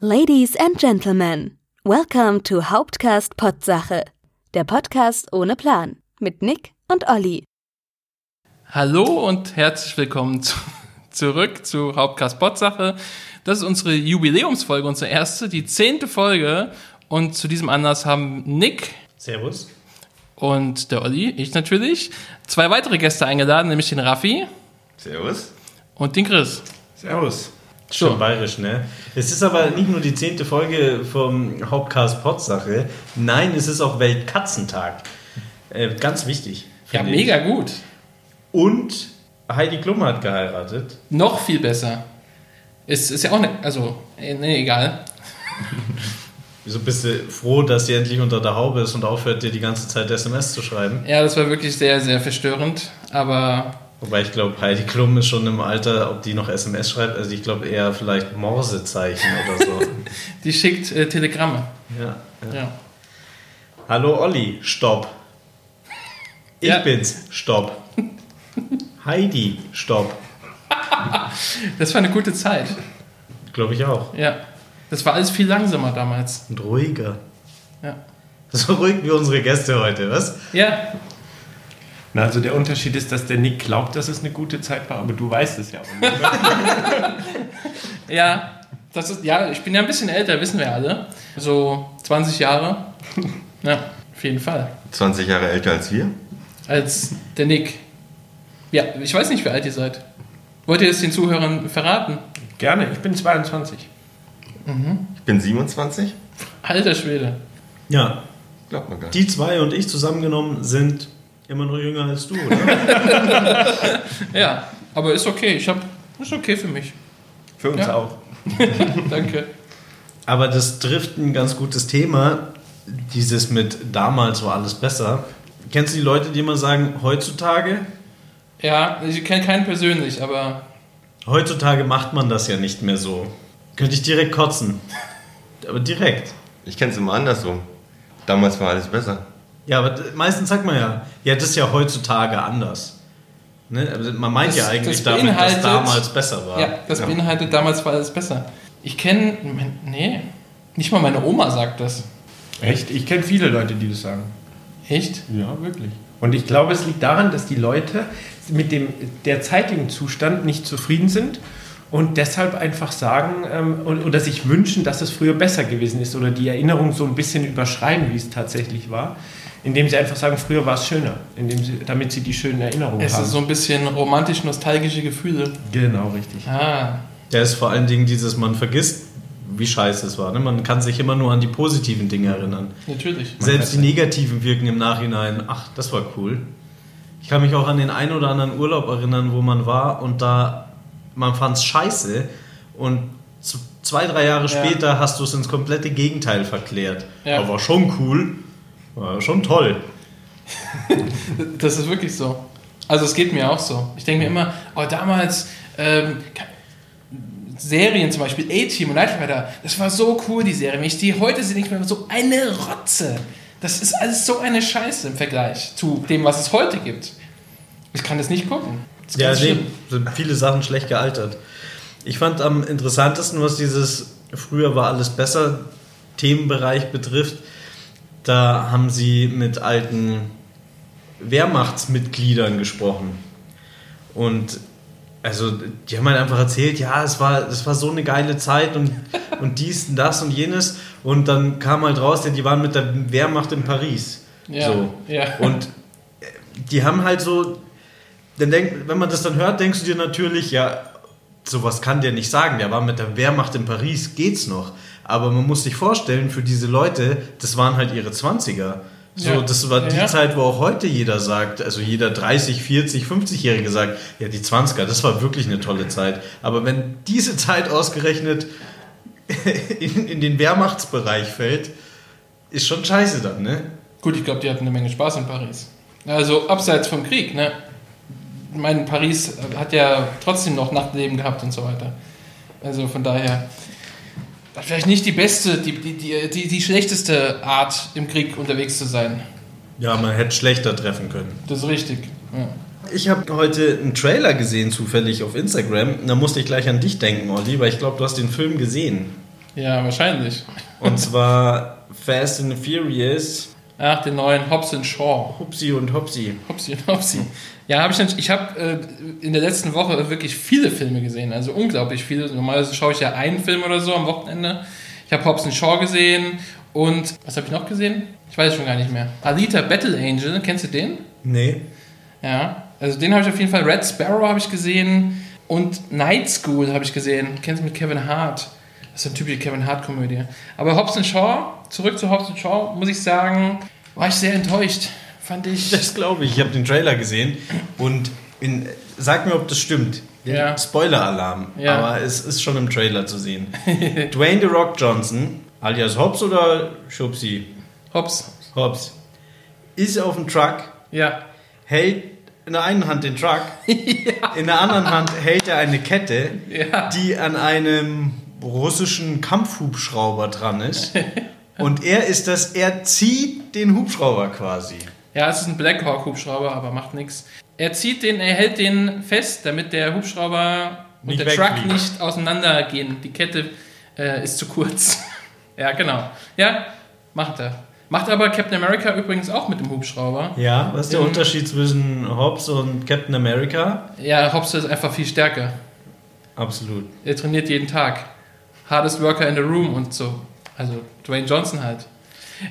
Ladies and Gentlemen, welcome to Hauptcast Potsache, der Podcast ohne Plan mit Nick und Olli. Hallo und herzlich willkommen zu, zurück zu Hauptcast Potsache. Das ist unsere Jubiläumsfolge, unsere erste, die zehnte Folge. Und zu diesem Anlass haben Nick Servus. und der Olli, ich natürlich, zwei weitere Gäste eingeladen, nämlich den Raffi Servus. und den Chris. Servus. Schon bayerisch, ne? Es ist aber nicht nur die zehnte Folge vom Hauptcast Potsache. Nein, es ist auch Weltkatzentag. Äh, ganz wichtig. Ja, finde ich. mega gut. Und Heidi Klum hat geheiratet. Noch viel besser. Ist, ist ja auch ne, also, nee, egal. Wieso bist du froh, dass sie endlich unter der Haube ist und aufhört, dir die ganze Zeit SMS zu schreiben? Ja, das war wirklich sehr, sehr verstörend, aber Wobei ich glaube, Heidi Klum ist schon im Alter, ob die noch SMS schreibt, also ich glaube eher vielleicht Morsezeichen oder so. die schickt äh, Telegramme. ja, ja. Ja. Hallo Olli, stopp. Ich Ja. bin's, stopp. Heidi, stopp. Das war eine gute Zeit. Glaube ich auch. Ja. Das war alles viel langsamer damals. Und ruhiger. Ja. So ruhig wie unsere Gäste heute, was? Ja, Na, also der Unterschied ist, dass der Nick glaubt, dass es eine gute Zeit war, aber du weißt es ja auch nicht. Ja, das ist, ja, ich bin ja ein bisschen älter, wissen wir alle. So 20 Jahre. Ja, auf jeden Fall. 20 Jahre älter als wir. Als der Nick. Ja, ich weiß nicht, wie alt ihr seid. Wollt ihr es den Zuhörern verraten? Gerne, ich bin 22. Ich bin 27. Alter Schwede. Ja, Glaubt man gar nicht. die zwei und ich zusammengenommen sind immer noch jünger als du, oder? Ja, aber ist okay. Ich hab, ist okay für mich. Für uns Ja. auch. Danke. Aber das trifft ein ganz gutes Thema, dieses mit damals war alles besser. Kennst du die Leute, die immer sagen, heutzutage? Ja, ich kenne keinen persönlich, aber Heutzutage macht man das ja nicht mehr so. Könnte ich direkt kotzen. Aber direkt. Ich kenne es immer andersrum. Damals war alles besser. Ja, aber meistens sagt man ja, ja, das ist ja heutzutage anders. Ne? Also man meint Das- ja eigentlich das damit, dass damals besser war. ja, das beinhaltet, damals war alles besser. Ich kenne, nee, nicht mal meine Oma sagt das. Echt? Ich kenne viele Leute, die das sagen. Echt? Ja, wirklich. Und ich glaube, es liegt daran, dass die Leute mit dem derzeitigen Zustand nicht zufrieden sind und deshalb einfach sagen ähm, und- oder sich wünschen, dass es früher besser gewesen ist oder die Erinnerung so ein bisschen überschreiben, wie es tatsächlich war, indem sie einfach sagen, früher war es schöner, indem sie, damit sie die schönen Erinnerungen Es haben. ist so ein bisschen romantisch-nostalgische Gefühle. genau, richtig. Ah, Der ist vor allen Dingen dieses, man vergisst, wie scheiße es war. Ne? Man kann sich immer nur an die positiven Dinge erinnern. natürlich. Selbst die negativen wirken im Nachhinein, ach, das war cool. Ich kann mich auch an den einen oder anderen Urlaub erinnern, wo man war und da, man fand es scheiße und zwei, drei Jahre Ja. später hast du es ins komplette Gegenteil verklärt. Ja. Aber war schon cool, war schon toll. Das ist wirklich so. Also es geht mir auch so. Ich denke mir immer, oh, damals ähm, Serien zum Beispiel, A-Team und Night das war so cool, die Serie. Wenn ich die heute sehe, denke ich mir so eine Rotze. Das ist alles so eine Scheiße im Vergleich zu dem, was es heute gibt. Ich kann das nicht gucken. Das Ja, nee, schlimm. sind viele Sachen schlecht gealtert. Ich fand am interessantesten, was dieses früher war alles besser Themenbereich betrifft, da haben sie mit alten Wehrmachtsmitgliedern gesprochen. Und also die haben halt einfach erzählt, ja, es war, es war so eine geile Zeit und, und dies und das und jenes. Und dann kam halt raus, ja, die waren mit der Wehrmacht in Paris. Ja, so. ja. Und die haben halt so, dann denk, wenn man das dann hört, denkst du dir natürlich, ja, sowas kann der nicht sagen. Der war mit der Wehrmacht in Paris, geht's noch. Aber man muss sich vorstellen, für diese Leute, das waren halt ihre 20er. So, Ja. das war die Ja. Zeit, wo auch heute jeder sagt, also jeder 30, 40, 50-Jährige sagt, ja, die 20er, das war wirklich eine tolle Zeit. Aber wenn diese Zeit ausgerechnet in, in den Wehrmachtsbereich fällt, ist schon scheiße dann, ne? Gut, ich glaube, die hatten eine Menge Spaß in Paris. Also abseits vom Krieg, ne? Ich meine, Paris hat ja trotzdem noch Nachtleben gehabt und so weiter. Also von daher, vielleicht nicht die beste, die, die, die, die, die schlechteste Art, im Krieg unterwegs zu sein. Ja, man hätte schlechter treffen können. Das ist richtig. Ja. Ich habe heute einen Trailer gesehen, zufällig auf Instagram. Da musste ich gleich an dich denken, Olli, weil ich glaube, du hast den Film gesehen. Ja, wahrscheinlich. Und zwar Fast and Furious, Ach, den neuen Hobbs and Shaw. Hupsi und Hopsi. Hopsi und Hopsi. Ja, habe ich. Ich habe äh, in der letzten Woche wirklich viele Filme gesehen, also unglaublich viele. Normalerweise schaue ich ja einen Film oder so am Wochenende. Ich habe Hobbs and Shaw gesehen und was habe ich noch gesehen? Ich weiß es schon gar nicht mehr. Alita Battle Angel, kennst du den? Nee. Ja, also den habe ich auf jeden Fall. Red Sparrow habe ich gesehen und Night School habe ich gesehen. Kennst du mit Kevin Hart? Das ist eine typische Kevin Hart-Komödie. Aber Hobbs Shaw, zurück zu Hobbs and Shaw, muss ich sagen, war ich sehr enttäuscht. Fand ich. Das glaube ich. Ich habe den Trailer gesehen und in, sag mir, ob das stimmt. Ja. Spoiler-Alarm. Ja. Aber es ist schon im Trailer zu sehen. Dwayne The Rock Johnson, alias Hobbs oder Schubsi? Hobbs. Hobbs. Ist auf dem Truck, Ja. hält in der einen Hand den Truck, in der anderen Hand hält er eine Kette, Ja. die an einem russischen Kampfhubschrauber dran ist. Und er ist das, er zieht den Hubschrauber quasi. Ja, es ist ein Black Hawk Hubschrauber, aber macht nichts. Er zieht den, er hält den fest, damit der Hubschrauber und Nicht der Truck wegfliegt. nicht auseinandergehen. Die Kette äh, ist zu kurz. ja, genau. Ja, macht er. Macht aber Captain America übrigens auch mit dem Hubschrauber. Ja, was ist der Mhm. Unterschied zwischen Hobbs und Captain America? Ja, Hobbs ist einfach viel stärker. Absolut. Er trainiert jeden Tag. Hardest Worker in the Room und so. Also Dwayne Johnson halt.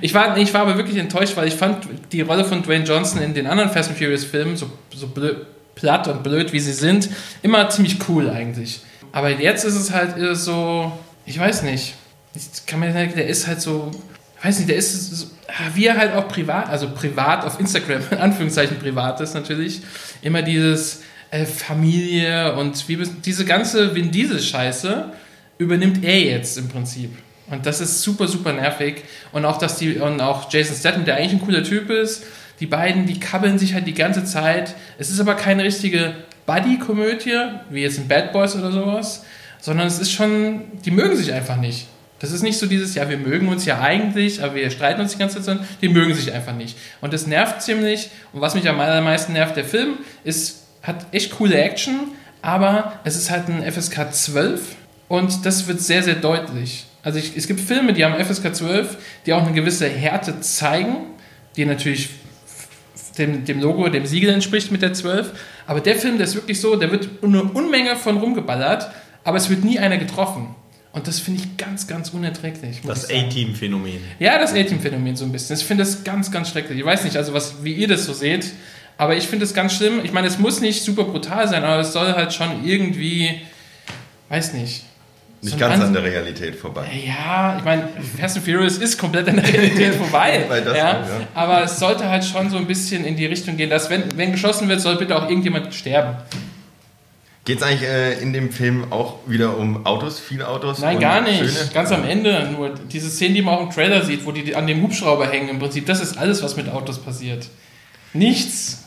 Ich war, ich war aber wirklich enttäuscht, weil ich fand die Rolle von Dwayne Johnson in den anderen Fast and Furious Filmen, so, so blöd, platt und blöd wie sie sind, immer ziemlich cool eigentlich. Aber jetzt ist es halt so, ich weiß nicht. Ich kann mir sagen, der ist halt so, ich weiß nicht, der ist so, wie er halt auch privat, also privat auf Instagram, in Anführungszeichen privat ist natürlich, immer dieses äh, Familie und wie, diese ganze Vin Diesel-Scheiße übernimmt er jetzt im Prinzip. Und das ist super, super nervig. Und auch, dass die, und auch Jason Statham, der eigentlich ein cooler Typ ist, die beiden, die kabbeln sich halt die ganze Zeit. Es ist aber keine richtige Buddy-Komödie, wie jetzt in Bad Boys oder sowas, sondern es ist schon, die mögen sich einfach nicht. Das ist nicht so dieses, ja, wir mögen uns ja eigentlich, aber wir streiten uns die ganze Zeit, sondern die mögen sich einfach nicht. Und das nervt ziemlich. Und was mich am allermeisten nervt, der Film ist, hat echt coole Action, aber es ist halt ein FSK 12 und das wird sehr, sehr deutlich. Also ich, es gibt Filme, die haben FSK 12, die auch eine gewisse Härte zeigen, die natürlich dem, dem Logo, dem Siegel entspricht mit der 12. Aber der Film, der ist wirklich so, der wird eine Unmenge von rumgeballert, aber es wird nie einer getroffen. Und das finde ich ganz, ganz unerträglich. Das. A-Team-Phänomen. Ja, das A-Team-Phänomen so ein bisschen. Ich finde das ganz, ganz schrecklich. Ich weiß nicht, also was, wie ihr das so seht, aber ich finde es ganz schlimm. Ich meine, es muss nicht super brutal sein, aber es soll halt schon irgendwie, weiß nicht. Nicht so ganz an der Realität vorbei. Ja, ich meine, Fast and Furious ist komplett an der Realität vorbei. Ja, ja. Aber es sollte halt schon so ein bisschen in die Richtung gehen, dass wenn, wenn geschossen wird, soll bitte auch irgendjemand sterben. Geht es eigentlich äh, in dem Film auch wieder um Autos, viele Autos? Nein, gar nicht. Schöne? Ganz am Ende nur. Diese Szene, die man auch im Trailer sieht, wo die an dem Hubschrauber hängen, im Prinzip, das ist alles, was mit Autos passiert. Nichts.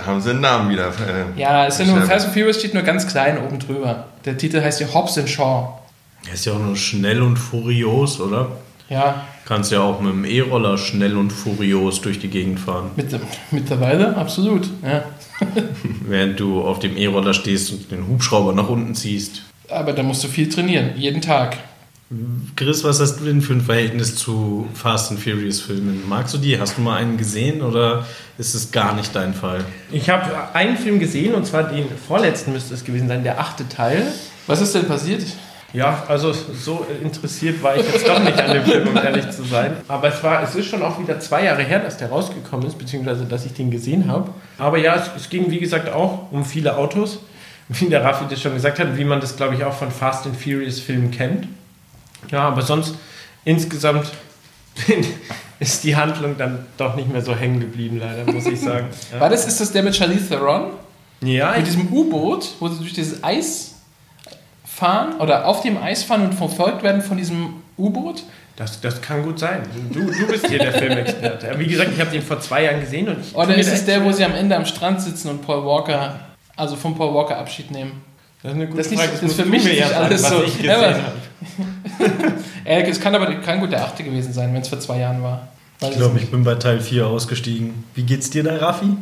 Da haben sie einen Namen wieder. Äh, Ja, es ja nur. Fast and Furious steht nur ganz klein oben drüber. Der Titel heißt ja Hobbs and Shaw. Er ist ja auch nur schnell und furios, oder? Ja, Kannst ja auch mit dem E-Roller schnell und furios durch die Gegend fahren. mit, mittlerweile absolut. Ja. Während du auf dem E-Roller stehst und den Hubschrauber nach unten ziehst. Aber da musst du viel trainieren, jeden Tag. Chris, was hast du denn für ein Verhältnis zu Fast and Furious Filmen? Magst du die? Hast du mal einen gesehen oder ist es gar nicht dein Fall? Ich habe einen Film gesehen und zwar den vorletzten müsste es gewesen sein, der achte Teil. Was ist denn passiert? Ja, also so interessiert war ich jetzt doch nicht an dem Film, um ehrlich zu sein. Aber es war, es ist schon auch wieder zwei Jahre her, dass der rausgekommen ist, beziehungsweise dass ich den gesehen habe. Aber ja, es, es ging wie gesagt auch um viele Autos, wie der Raffi das schon gesagt hat, wie man das glaube ich auch von Fast and Furious Filmen kennt. Ja, aber sonst insgesamt ist die Handlung dann doch nicht mehr so hängen geblieben, leider, muss ich sagen. Ja, War das, ist das der mit Charlize Theron? ja Mit diesem U-Boot, wo sie durch dieses Eis fahren oder auf dem Eis fahren und verfolgt werden von diesem U-Boot? das, das kann gut sein. Du, du bist hier der Filmexperte. Wie gesagt, ich habe den vor zwei Jahren gesehen und ich Oder mir ist es der, wo sie am Ende am Strand sitzen und Paul Walker, also von Paul Walker Abschied nehmen? Das ist eine gute Das ist nicht- Frage. das musst für mich ist nicht alles was so. ich gesehen Ja, es kann aber kann gut der achte gewesen sein, wenn es vor zwei Jahren war. Weiß Ich glaube, ich bin bei Teil 4 ausgestiegen. Wie geht's dir da, Raffi?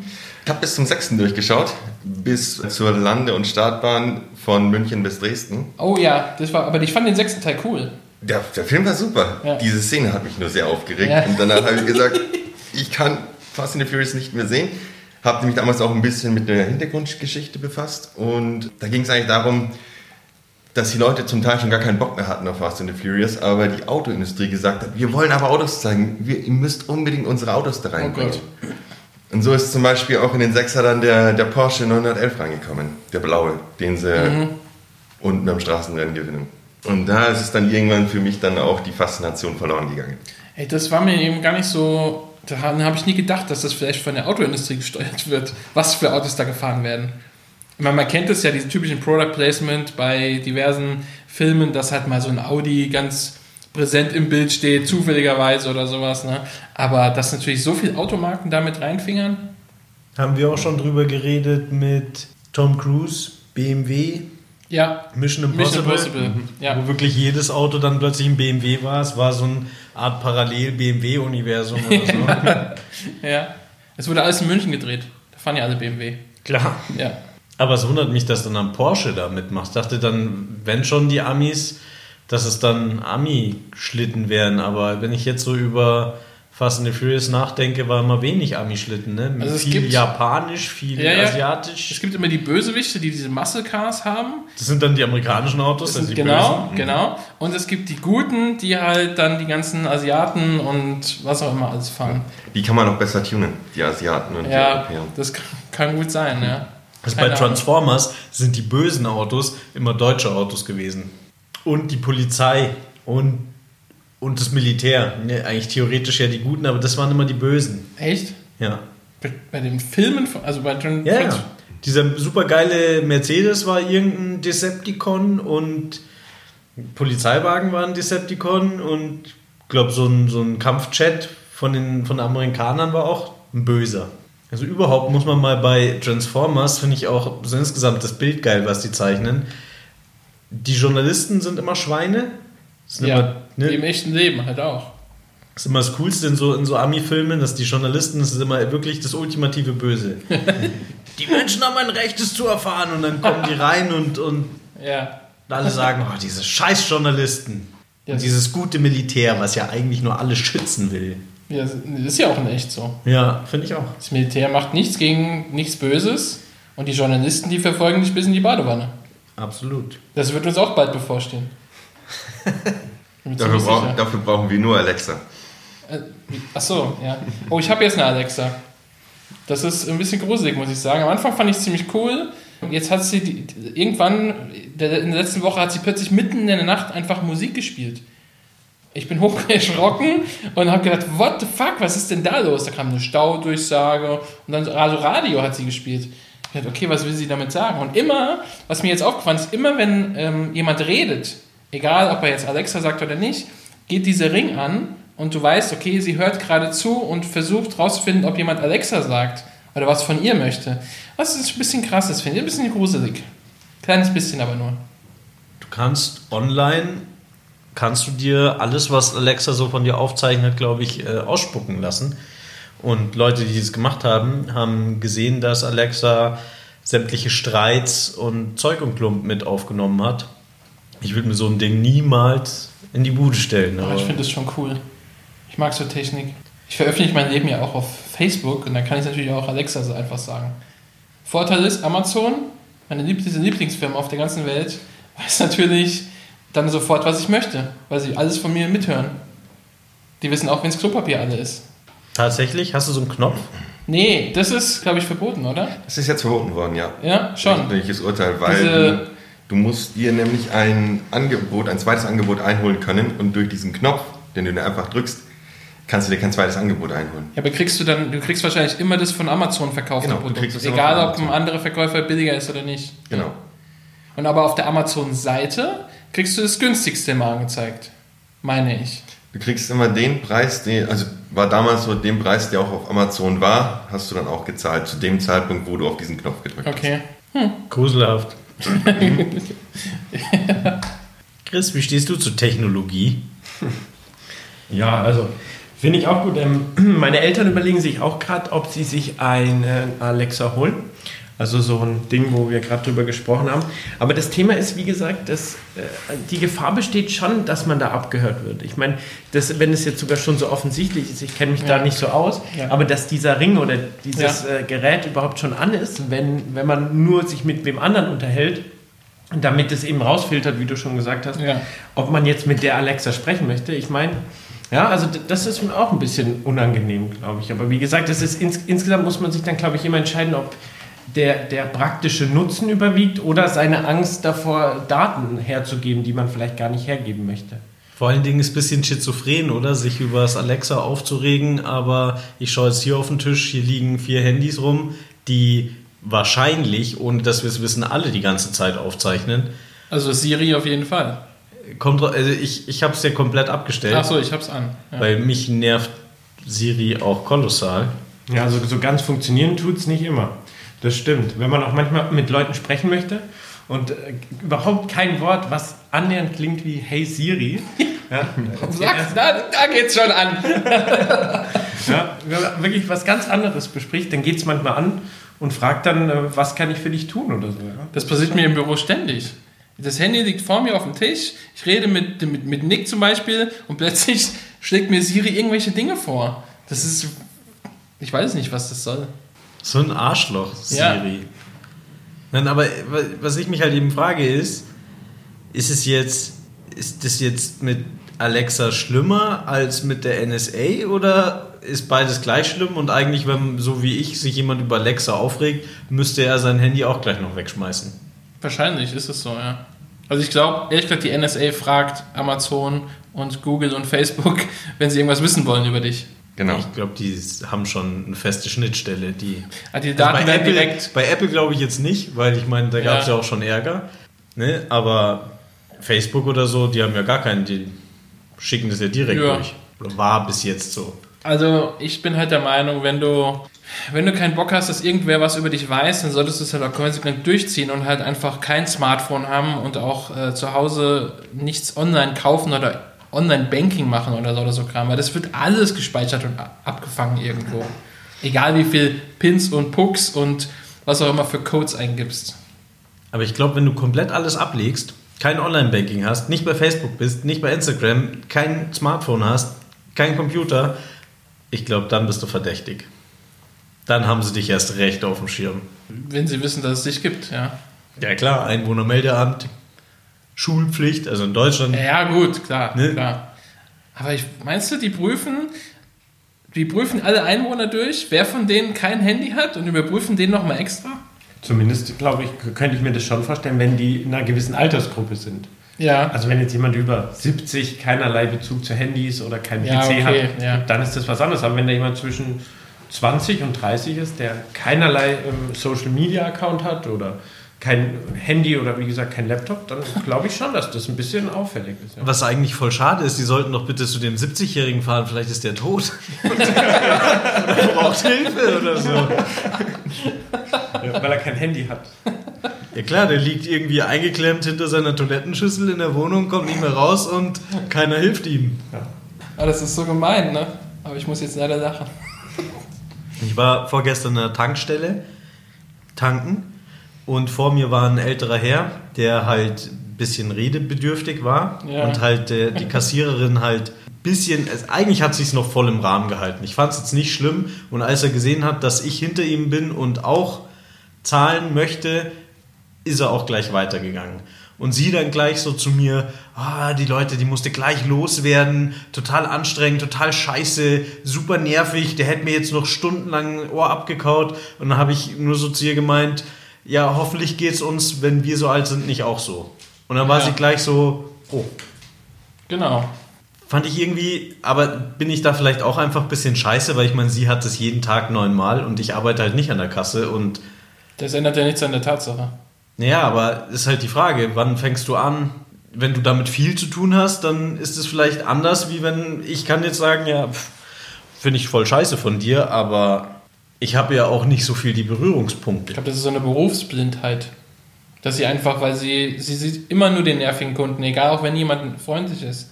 Ich habe bis zum 6. durchgeschaut, bis zur Lande- und Startbahn von München bis Dresden. Oh ja, das war, aber ich fand den sechsten Teil cool. Der, der Film war super. Ja. Diese Szene hat mich nur sehr aufgeregt. Ja. Und danach habe ich gesagt, ich kann Fast and the Furious nicht mehr sehen. Habe mich damals auch ein bisschen mit der Hintergrundgeschichte befasst. Und da ging es eigentlich darum, dass die Leute zum Teil schon gar keinen Bock mehr hatten auf Fast and the Furious, aber die Autoindustrie gesagt hat, wir wollen aber Autos zeigen, wir, ihr müsst unbedingt unsere Autos da reinbringen. Gott. und so ist zum Beispiel auch in den Sechser dann der, der Porsche 911 reingekommen, der blaue, den sie unten am Straßenrennen gewinnen. Und da ist es dann irgendwann für mich dann auch die Faszination verloren gegangen. Ey, das war mir eben gar nicht so. Da habe ich nie gedacht, dass das vielleicht von der Autoindustrie gesteuert wird, was für Autos da gefahren werden. Ich meine, man kennt es ja, diesen typischen Product Placement bei diversen Filmen, dass halt mal so ein Audi ganz präsent im Bild steht, zufälligerweise oder sowas. Ne? Aber dass natürlich so viele Automarken damit reinfingern, Haben wir auch schon drüber geredet mit Tom Cruise, BMW, ja, Mission Impossible, Mission Impossible, ja. wo wirklich jedes Auto dann plötzlich ein BMW war. Es war so eine Art Parallel-BMW-Universum oder so. ja. Es wurde alles in München gedreht. Da fahren ja alle BMW. Klar. Ja. Aber es wundert mich, dass dann ein Porsche da mitmacht. Ich dachte dann, wenn schon die Amis, dass es dann Ami-Schlitten wären. Aber wenn ich jetzt so über Fast and the Furious nachdenke, war immer wenig Ami-Schlitten. Ne? Also es viel gibt- Japanisch, viel Ja, ja. Asiatisch. Es gibt immer die Bösewichte, die diese Muscle Cars haben. Das sind dann die amerikanischen Autos, Das also sind, die genau, Bösen. genau. Und es gibt die Guten, die halt dann die ganzen Asiaten und was auch immer alles fahren. Die kann man noch besser tunen, die Asiaten und die Ja, Europäer. das kann- kann gut sein, ja. Also bei. Transformers sind die bösen Autos immer deutsche Autos gewesen. Und die Polizei und, und das Militär. Ne, eigentlich theoretisch ja die Guten, aber das waren immer die Bösen. Echt? Ja. Bei, bei den Filmen, von- also bei Trans Ja, ja. Dieser supergeile Mercedes war irgendein Decepticon und Polizeiwagen war ein Decepticon und ich glaube, so ein, so ein Kampfjet von den, von den Amerikanern war auch ein Böser. Also überhaupt muss man mal bei Transformers, finde ich auch so insgesamt das Bild geil, was die zeichnen. Die Journalisten sind immer Schweine. Sind ja, immer, ne, im echten Leben halt auch. das ist immer das Coolste in so, in so Ami-Filmen, dass die Journalisten, das ist immer wirklich das ultimative Böse. die Menschen haben ein Recht, es zu erfahren und dann kommen die rein und, und Ja. alle sagen, oh, diese scheiß Journalisten. Ja. Und dieses gute Militär, was ja eigentlich nur alle schützen will. Ja. Das ist ja auch in echt so. Ja, finde ich auch. Das Militär macht nichts gegen nichts Böses und die Journalisten, die verfolgen dich bis in die Badewanne. Absolut. Das wird uns auch bald bevorstehen. Dafür, brauch, dafür brauchen wir nur Alexa. Äh, Ach so, ja. Oh, ich habe jetzt eine Alexa. Das ist ein bisschen gruselig, muss ich sagen. Am Anfang fand ich es ziemlich cool. Jetzt hat sie die, irgendwann in der letzten Woche hat sie plötzlich mitten in der Nacht einfach Musik gespielt. Ich bin hoch erschrocken und habe gedacht, what the fuck, was ist denn da los? Da kam eine Staudurchsage und dann also Radio hat sie gespielt. Ich dachte, okay, was will sie damit sagen? Und immer, was mir jetzt aufgefallen ist, immer wenn ähm, jemand redet, egal ob er jetzt Alexa sagt oder nicht, geht dieser Ring an und du weißt, okay, sie hört gerade zu und versucht rauszufinden, ob jemand Alexa sagt oder was von ihr möchte. Was ist ein bisschen krass ist, finde ich, ein bisschen gruselig. Kleines bisschen aber nur. Du kannst online, kannst du dir alles, was Alexa so von dir aufzeichnet, glaube ich, äh, ausspucken lassen. Und Leute, die das gemacht haben, haben gesehen, dass Alexa sämtliche Streits und Zeug und Klump mit aufgenommen hat. Ich würde mir so ein Ding niemals in die Bude stellen. Aber Aber ich finde das schon cool. Ich mag so Technik. Ich veröffentliche mein Leben ja auch auf Facebook und dann kann ich natürlich auch Alexa so einfach sagen. Vorteil ist, Amazon, meine liebste Lieblingsfirma auf der ganzen Welt, weiß natürlich dann sofort, was ich möchte, weil sie alles von mir mithören. Die wissen auch, wenn das Klopapier alle ist. tatsächlich, hast du so einen Knopf? Nee, das ist, glaube ich, verboten, oder? Das ist jetzt verboten worden, ja. Ja, schon. Welches Urteil, weil Diese- du, du musst dir nämlich ein Angebot, ein zweites Angebot einholen können und durch diesen Knopf, den du dir einfach drückst, kannst du dir kein zweites Angebot einholen. Ja, aber kriegst du dann, du kriegst wahrscheinlich immer das von Amazon verkaufte Genau, du Produkt. es Egal, von ob ein anderer Verkäufer billiger ist oder nicht. Genau. Und aber auf der Amazon-Seite kriegst du das günstigste immer angezeigt. Meine ich. Du kriegst immer den Preis, den, also war damals so den Preis, der auch auf Amazon war, hast du dann auch gezahlt, zu dem Zeitpunkt, wo du auf diesen Knopf gedrückt hast. Okay. Gruselhaft. Chris, wie stehst du zu Technologie? Ja, also finde ich auch gut. Ähm, meine Eltern überlegen sich auch gerade, ob sie sich eine Alexa holen. Also so ein Ding, wo wir gerade drüber gesprochen haben. Aber das Thema ist, wie gesagt, dass äh, die Gefahr besteht schon, dass man da abgehört wird. Ich meine, wenn es jetzt sogar schon so offensichtlich ist, ich kenne mich Ja. da nicht so aus, Ja. aber dass dieser Ring oder dieses Ja. äh, Gerät überhaupt schon an ist, wenn, wenn man nur sich mit wem anderen unterhält, damit es eben rausfiltert, wie du schon gesagt hast, ob man jetzt mit der Alexa sprechen möchte. Ich meine, ja, also das ist mir auch ein bisschen unangenehm, glaube ich. Aber wie gesagt, das ist ins, insgesamt muss man sich dann, glaube ich, immer entscheiden, ob der, der praktische Nutzen überwiegt oder seine Angst davor, Daten herzugeben, die man vielleicht gar nicht hergeben möchte. Vor allen Dingen ist es ein bisschen schizophren, oder? Sich über das Alexa aufzuregen, aber ich schaue jetzt hier auf den Tisch, hier liegen vier Handys rum, die wahrscheinlich, ohne dass wir es wissen, alle die ganze Zeit aufzeichnen. Also Siri auf jeden Fall. Kommt, also ich ich habe es ja komplett abgestellt, Achso, ich hab's an. Ja. weil mich nervt Siri auch kolossal. Ja, also so ganz funktionieren tut es nicht immer. Das stimmt. Wenn man auch manchmal mit Leuten sprechen möchte und äh, überhaupt kein Wort, was annähernd klingt wie Hey Siri. Ja, Sag, da, da geht's schon an. Ja, wenn man wirklich was ganz anderes bespricht, dann geht es manchmal an und fragt dann, äh, was kann ich für dich tun oder so. Ja? Das passiert mir im Büro ständig. Das Handy liegt vor mir auf dem Tisch. Ich rede mit, mit, mit Nick zum Beispiel und plötzlich schlägt mir Siri irgendwelche Dinge vor. Das ist. Ich weiß nicht, was das soll. So ein Arschloch, Ja. Nein, aber was ich mich halt eben frage ist, ist es jetzt, ist das jetzt mit Alexa schlimmer als mit der NSA oder ist beides gleich schlimm und eigentlich, wenn so wie ich sich jemand über Alexa aufregt, müsste er sein Handy auch gleich noch wegschmeißen? Wahrscheinlich ist es so, ja. Also ich glaube, ehrlich gesagt, die NSA fragt Amazon und Google und Facebook, wenn sie irgendwas wissen wollen über dich. Genau. Ich glaube, die haben schon eine feste Schnittstelle, die Ah, die Also Daten bei werden Apple, direkt. bei Apple glaube ich jetzt nicht, weil ich meine, da gab es Ja. ja. auch schon Ärger. Ne? Aber Facebook oder so, die haben ja gar keinen, die schicken das ja direkt Ja. durch. Oder war bis jetzt so. Also ich bin halt der Meinung, wenn du, wenn du keinen Bock hast, dass irgendwer was über dich weiß, dann solltest du es halt auch konsequent durchziehen und halt einfach kein Smartphone haben und auch äh, zu Hause nichts online kaufen oder Online-Banking machen oder so oder so Kram, weil das wird alles gespeichert und abgefangen irgendwo. Egal wie viel Pins und Pucks und was auch immer für Codes eingibst. Aber ich glaube, wenn du komplett alles ablegst, kein Online-Banking hast, nicht bei Facebook bist, nicht bei Instagram, kein Smartphone hast, kein Computer, ich glaube, dann bist du verdächtig. Dann haben sie dich erst recht auf dem Schirm. Wenn sie wissen, dass es dich gibt, ja. Ja klar, Einwohnermeldeamt, Schulpflicht, also in Deutschland. Ja, gut, klar, Ne? klar. Aber ich, meinst du, die prüfen, die prüfen alle Einwohner durch, wer von denen kein Handy hat und überprüfen den nochmal extra? Zumindest, glaube ich, könnte ich mir das schon vorstellen, wenn die in einer gewissen Altersgruppe sind. Ja. Also wenn jetzt jemand über 70 keinerlei Bezug zu Handys oder kein Ja, PC okay, hat, ja. dann ist das was anderes. Aber wenn da jemand zwischen 20 und 30 ist, der keinerlei ähm, Social Media Account hat oder kein Handy oder wie gesagt kein Laptop, dann glaube ich schon, dass das ein bisschen auffällig ist. Ja. Was eigentlich voll schade ist, die sollten doch bitte zu dem 70-Jährigen fahren, vielleicht ist der tot. oder braucht Hilfe oder so. Ja, weil er kein Handy hat. Ja klar, der liegt irgendwie eingeklemmt hinter seiner Toilettenschüssel in der Wohnung, kommt nicht mehr raus und keiner hilft ihm. Ah, das ist so gemein, ne? Aber ich muss jetzt leider lachen. Ich war vorgestern an der Tankstelle tanken und vor mir war ein älterer Herr, der halt ein bisschen redebedürftig war Ja. und halt äh, die Kassiererin halt ein bisschen, es, eigentlich hat sich noch voll im Rahmen gehalten. Ich fand es jetzt nicht schlimm und als er gesehen hat, dass ich hinter ihm bin und auch zahlen möchte, ist er auch gleich weitergegangen. Und sie dann gleich so zu mir, ah, die Leute, die musste gleich loswerden, total anstrengend, total scheiße, super nervig, der hätte mir jetzt noch stundenlang ein Ohr abgekaut. Und dann habe ich nur so zu ihr gemeint, ja, hoffentlich geht es uns, wenn wir so alt sind, nicht auch so. Und dann war Ja. sie gleich so, oh, Genau. fand ich irgendwie, aber bin ich da vielleicht auch einfach ein bisschen scheiße, weil ich meine, sie hat es jeden Tag neunmal und ich arbeite halt nicht an der Kasse und Das ändert ja nichts an der Tatsache. Naja, aber ist halt die Frage, wann fängst du an? Wenn du damit viel zu tun hast, dann ist es vielleicht anders, wie wenn ich kann jetzt sagen, ja, finde ich voll scheiße von dir, aber ich habe ja auch nicht so viel die Berührungspunkte. Ich glaube, das ist so eine Berufsblindheit. Dass sie einfach, weil sie, sie sieht immer nur den nervigen Kunden, egal auch wenn jemand freundlich ist.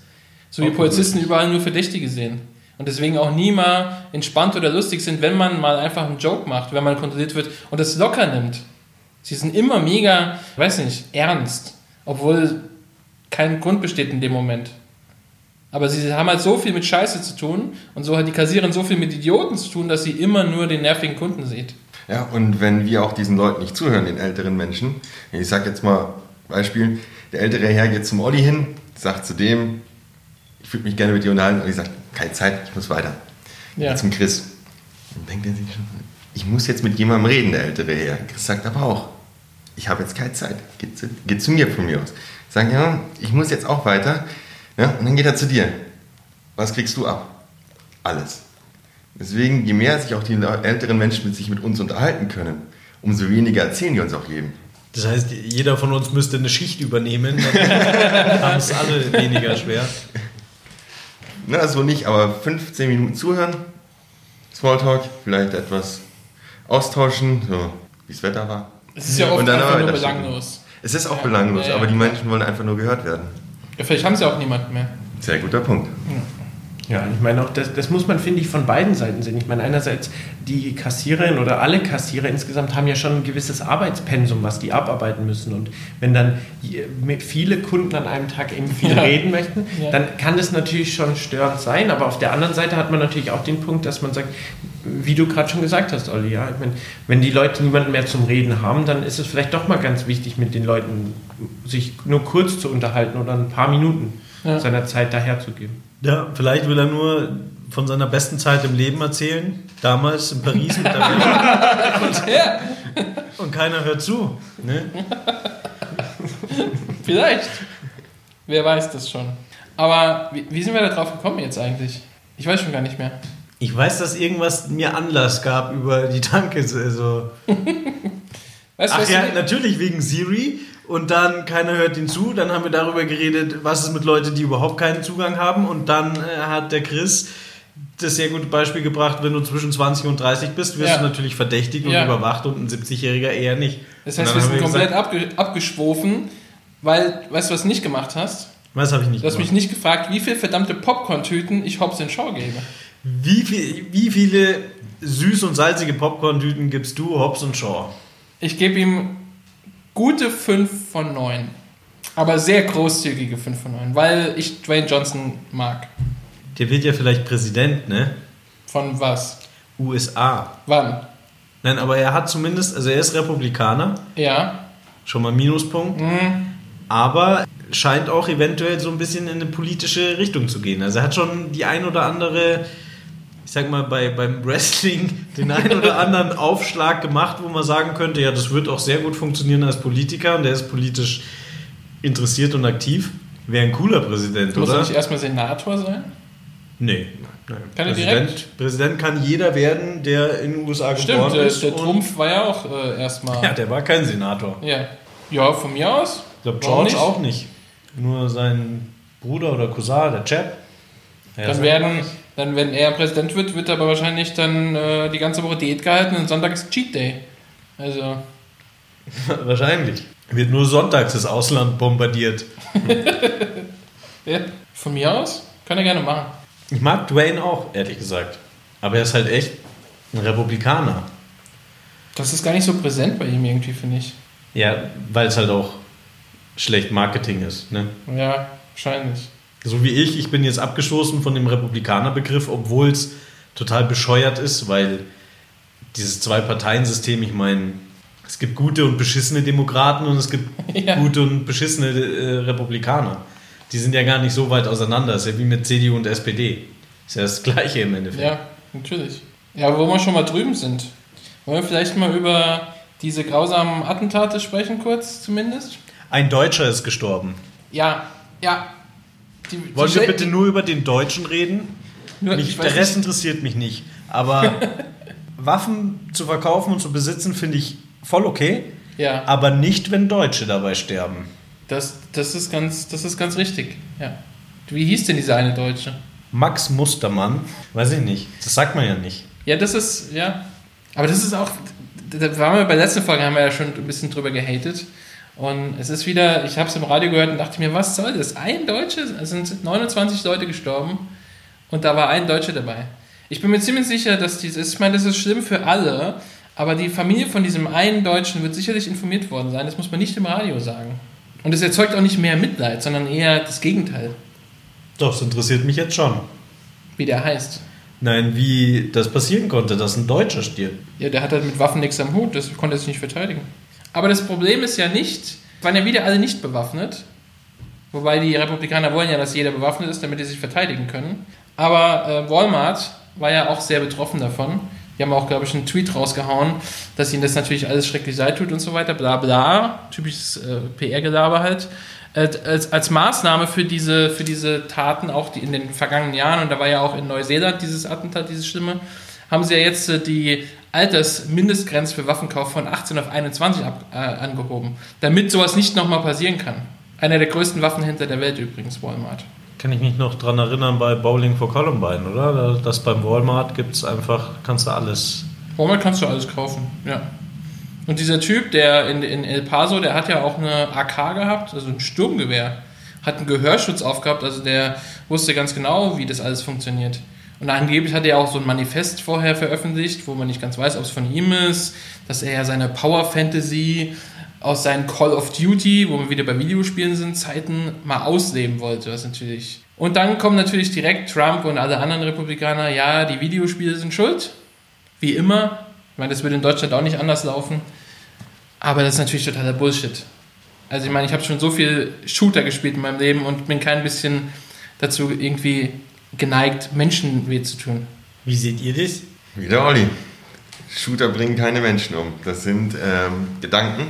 So wie Polizisten überall nur Verdächtige sehen. Und deswegen auch nie mal entspannt oder lustig sind, wenn man mal einfach einen Joke macht, wenn man kontrolliert wird und das locker nimmt. Sie sind immer mega, weiß nicht, ernst, obwohl kein Grund besteht in dem Moment. Aber sie haben halt so viel mit Scheiße zu tun und so hat die Kassiererin so viel mit Idioten zu tun, dass sie immer nur den nervigen Kunden sieht. Ja, und wenn wir auch diesen Leuten nicht zuhören, den älteren Menschen, ich sag jetzt mal Beispiel, der ältere Herr geht zum Olli hin, sagt zu dem, ich würde mich gerne mit dir unterhalten, und ich sage, keine Zeit, ich muss weiter. Ja. Geht zum Chris. Dann denkt er sich schon, ich muss jetzt mit jemandem reden, der ältere Herr. Chris sagt aber auch, ich habe jetzt keine Zeit, geht zu, geht zu mir von mir aus. Sagen, ja, ich muss jetzt auch weiter. Ja, und dann geht er zu dir. Was kriegst du ab? Alles. Deswegen, je mehr sich auch die älteren Menschen mit sich mit uns unterhalten können, umso weniger erzählen die uns auch jedem. Das heißt, jeder von uns müsste eine Schicht übernehmen, dann haben es alle weniger schwer. Na, so nicht, aber 15 Minuten zuhören, Smalltalk, vielleicht etwas austauschen, so wie das Wetter war. Es ist ja oft dann einfach nur belanglos. Es ist auch Ja, belanglos, ja, ja. aber die Menschen wollen einfach nur gehört werden. Ja, vielleicht haben sie auch niemanden mehr. Sehr guter Punkt. Ja, ich meine auch, das, das muss man, finde ich, von beiden Seiten sehen. Ich meine, einerseits die Kassiererin oder alle Kassierer insgesamt haben ja schon ein gewisses Arbeitspensum, was die abarbeiten müssen. Und wenn dann mit viele Kunden an einem Tag eben viel Ja. reden möchten, Ja. dann kann das natürlich schon störend sein. Aber auf der anderen Seite hat man natürlich auch den Punkt, dass man sagt, wie du gerade schon gesagt hast, Olli, ja, ich meine, wenn die Leute niemanden mehr zum Reden haben, dann ist es vielleicht doch mal ganz wichtig, mit den Leuten sich nur kurz zu unterhalten oder ein paar Minuten Ja. seiner Zeit daherzugeben. Ja, vielleicht will er nur von seiner besten Zeit im Leben erzählen. Damals in Paris mit der Welt. Ja, Und keiner hört zu. Ne? vielleicht. Wer weiß das schon. Aber wie, wie sind wir da drauf gekommen jetzt eigentlich? Ich weiß schon gar nicht mehr. Ich weiß, dass irgendwas mir Anlass gab über die Tanke. Also, Weißt ach ja, du- natürlich wegen Siri. Und dann keiner hört ihn zu. Dann haben wir darüber geredet, was ist mit Leuten, die überhaupt keinen Zugang haben. Und dann äh, hat der Chris das sehr gute Beispiel gebracht, wenn du zwischen 20 und 30 bist, wirst Ja. du natürlich verdächtigt und Ja. überwacht und ein 70-Jähriger eher nicht. Das heißt, wir sind komplett gesagt, abge abgeschwofen, weil, weißt du, was du nicht gemacht hast? was habe ich nicht Du hast mich gemacht. nicht gefragt, wie viele verdammte Popcorn-Tüten ich Hobbs in Shaw gebe. Wie, viel, wie viele süß und salzige Popcorn-Tüten gibst du Hobbs und Shaw? Ich gebe ihm gute 5 von 9. Aber sehr großzügige 5 von 9, weil ich Dwayne Johnson mag. Der wird ja vielleicht Präsident, ne? Von was? USA. Wann? Nein, aber er hat zumindest, also er ist Republikaner, Ja. schon mal Minuspunkt, Mhm. aber scheint auch eventuell so ein bisschen in eine politische Richtung zu gehen. Also er hat schon die ein oder andere, ich sag mal, bei, beim Wrestling den ein oder anderen Aufschlag gemacht, wo man sagen könnte, ja, das wird auch sehr gut funktionieren als Politiker und er ist politisch interessiert und aktiv. Wäre ein cooler Präsident, Muss er oder? nicht erstmal Senator sein? Nee. Nein. Kann er Präsident, direkt? Präsident kann jeder werden, der in den USA Stimmt, geboren der, ist. der und- Trumpf war ja auch äh, erstmal. Ja, der war kein Senator. Ja. ja, von mir aus. Ich glaube, George nicht? auch nicht. Nur sein Bruder oder Cousin, der Chap. Ja, Dann werden, dann, wenn er Präsident wird, wird er aber wahrscheinlich dann äh, die ganze Woche Diät gehalten und Sonntag ist Cheat Day. Also, Wahrscheinlich. Wird nur sonntags das Ausland bombardiert. ja, von mir aus kann er gerne machen. Ich mag Dwayne auch, ehrlich gesagt. Aber er ist halt echt ein Republikaner. Das ist gar nicht so präsent bei ihm irgendwie, finde ich. Ja, weil es halt auch schlecht Marketing ist. Ne? Ja, wahrscheinlich. So wie ich, ich bin jetzt abgestoßen von dem Republikanerbegriff, obwohl es total bescheuert ist, weil dieses Zwei-Parteien-System, ich meine, es gibt gute und beschissene Demokraten und es gibt Ja. gute und beschissene äh, Republikaner. Die sind ja gar nicht so weit auseinander. Das ist ja wie mit CDU und SPD. Ist ja das Gleiche im Endeffekt. Ja, natürlich. Ja, aber wo wir schon mal drüben sind, wollen wir vielleicht mal über diese grausamen Attentate sprechen, kurz zumindest? Ein Deutscher ist gestorben. Ja, ja. Die, die Wollen wir bitte nur über den Deutschen reden? Mich, ich der Rest nicht, interessiert mich nicht. Aber Waffen zu verkaufen und zu besitzen, finde ich voll okay. Ja, Aber nicht, wenn Deutsche dabei sterben. das, das, ist ganz, das ist ganz richtig. Ja. Wie hieß denn dieser eine Deutsche? Max Mustermann, weiß ich nicht. Das sagt man ja nicht. Ja, das ist, ja. Aber das ist auch, da waren wir bei der letzten Folge, haben wir ja schon ein bisschen drüber gehatet. Und es ist wieder, ich habe es im Radio gehört und dachte mir, was soll das? Ein Deutscher, es sind 29 Leute gestorben und da war ein Deutscher dabei. Ich bin mir ziemlich sicher, dass dieses, ich meine, das ist schlimm für alle, Aber die Familie von diesem einen Deutschen wird sicherlich informiert worden sein. Das muss man nicht im Radio sagen. Und es erzeugt auch nicht mehr Mitleid, sondern eher das Gegenteil, Doch, das interessiert mich jetzt schon. wie der heißt. Nein, wie das passieren konnte, dass ein Deutscher stirbt. Ja, der hat halt mit Waffen nichts am Hut, das konnte er sich nicht verteidigen. Aber das Problem ist ja nicht, waren ja wieder alle nicht bewaffnet. Wobei die Republikaner wollen ja, dass jeder bewaffnet ist, damit sie sich verteidigen können. Aber äh, Walmart war ja auch sehr betroffen davon. Die haben auch, glaube ich, einen Tweet rausgehauen, dass ihnen das natürlich alles schrecklich leid tut und so weiter, bla bla. Typisches äh, PR-Gelaber halt. Äh, als, als Maßnahme für diese, für diese Taten, auch die in den vergangenen Jahren, und da war ja auch in Neuseeland dieses Attentat, dieses Schlimme, haben sie ja jetzt äh, die Altersmindestgrenze für Waffenkauf von 18 auf 21 ab, äh, angehoben, damit sowas nicht nochmal passieren kann. Einer der größten Waffenhändler der Welt übrigens, Walmart. Kann ich mich noch dran erinnern bei Bowling for Columbine, oder? Das beim Walmart gibt es einfach, kannst du alles. Walmart kannst du alles kaufen, ja. Und dieser Typ, der in, in El Paso, der hat ja auch eine AK gehabt, also ein Sturmgewehr. Hat einen Gehörschutz aufgehabt, also der wusste ganz genau, wie das alles funktioniert. Und angeblich hat er auch so ein Manifest vorher veröffentlicht, wo man nicht ganz weiß, ob es von ihm ist, dass er ja seine Power Fantasy aus seinen Call of Duty, wo wir wieder bei Videospielen sind, Zeiten mal ausleben wollte, was natürlich. Und dann kommen natürlich direkt Trump und alle anderen Republikaner, ja, die Videospiele sind schuld, wie immer. Ich meine, das würde in Deutschland auch nicht anders laufen. Aber das ist natürlich totaler Bullshit. Also ich meine, ich habe schon so viel Shooter gespielt in meinem Leben und bin kein bisschen dazu irgendwie geneigt, Menschen weh zu tun. Wie seht ihr das? Wieder Olli. Shooter bringen keine Menschen um. Das sind ähm, Gedanken,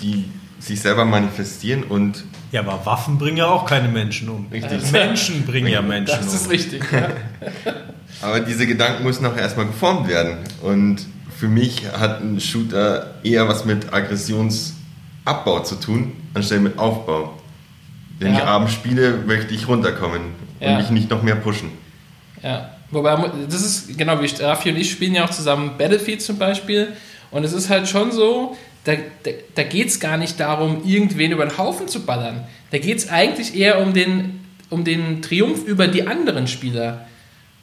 die sich selber manifestieren und Ja, aber Waffen bringen ja auch keine Menschen um. Richtig. Menschen bringen ja Menschen Das ist um. richtig. Ja. Aber diese Gedanken müssen auch erstmal geformt werden. Und für mich hat ein Shooter eher was mit Aggressionsabbau zu tun, anstelle mit Aufbau. Wenn Ja. ich abends spiele, möchte ich runterkommen und Ja. mich nicht noch mehr pushen. Ja, wobei, das ist, genau, wie Raffi und ich spielen ja auch zusammen Battlefield zum Beispiel. Und es ist halt schon so, da, da, da geht es gar nicht darum, irgendwen über den Haufen zu ballern. Da geht es eigentlich eher um den, um den Triumph über die anderen Spieler.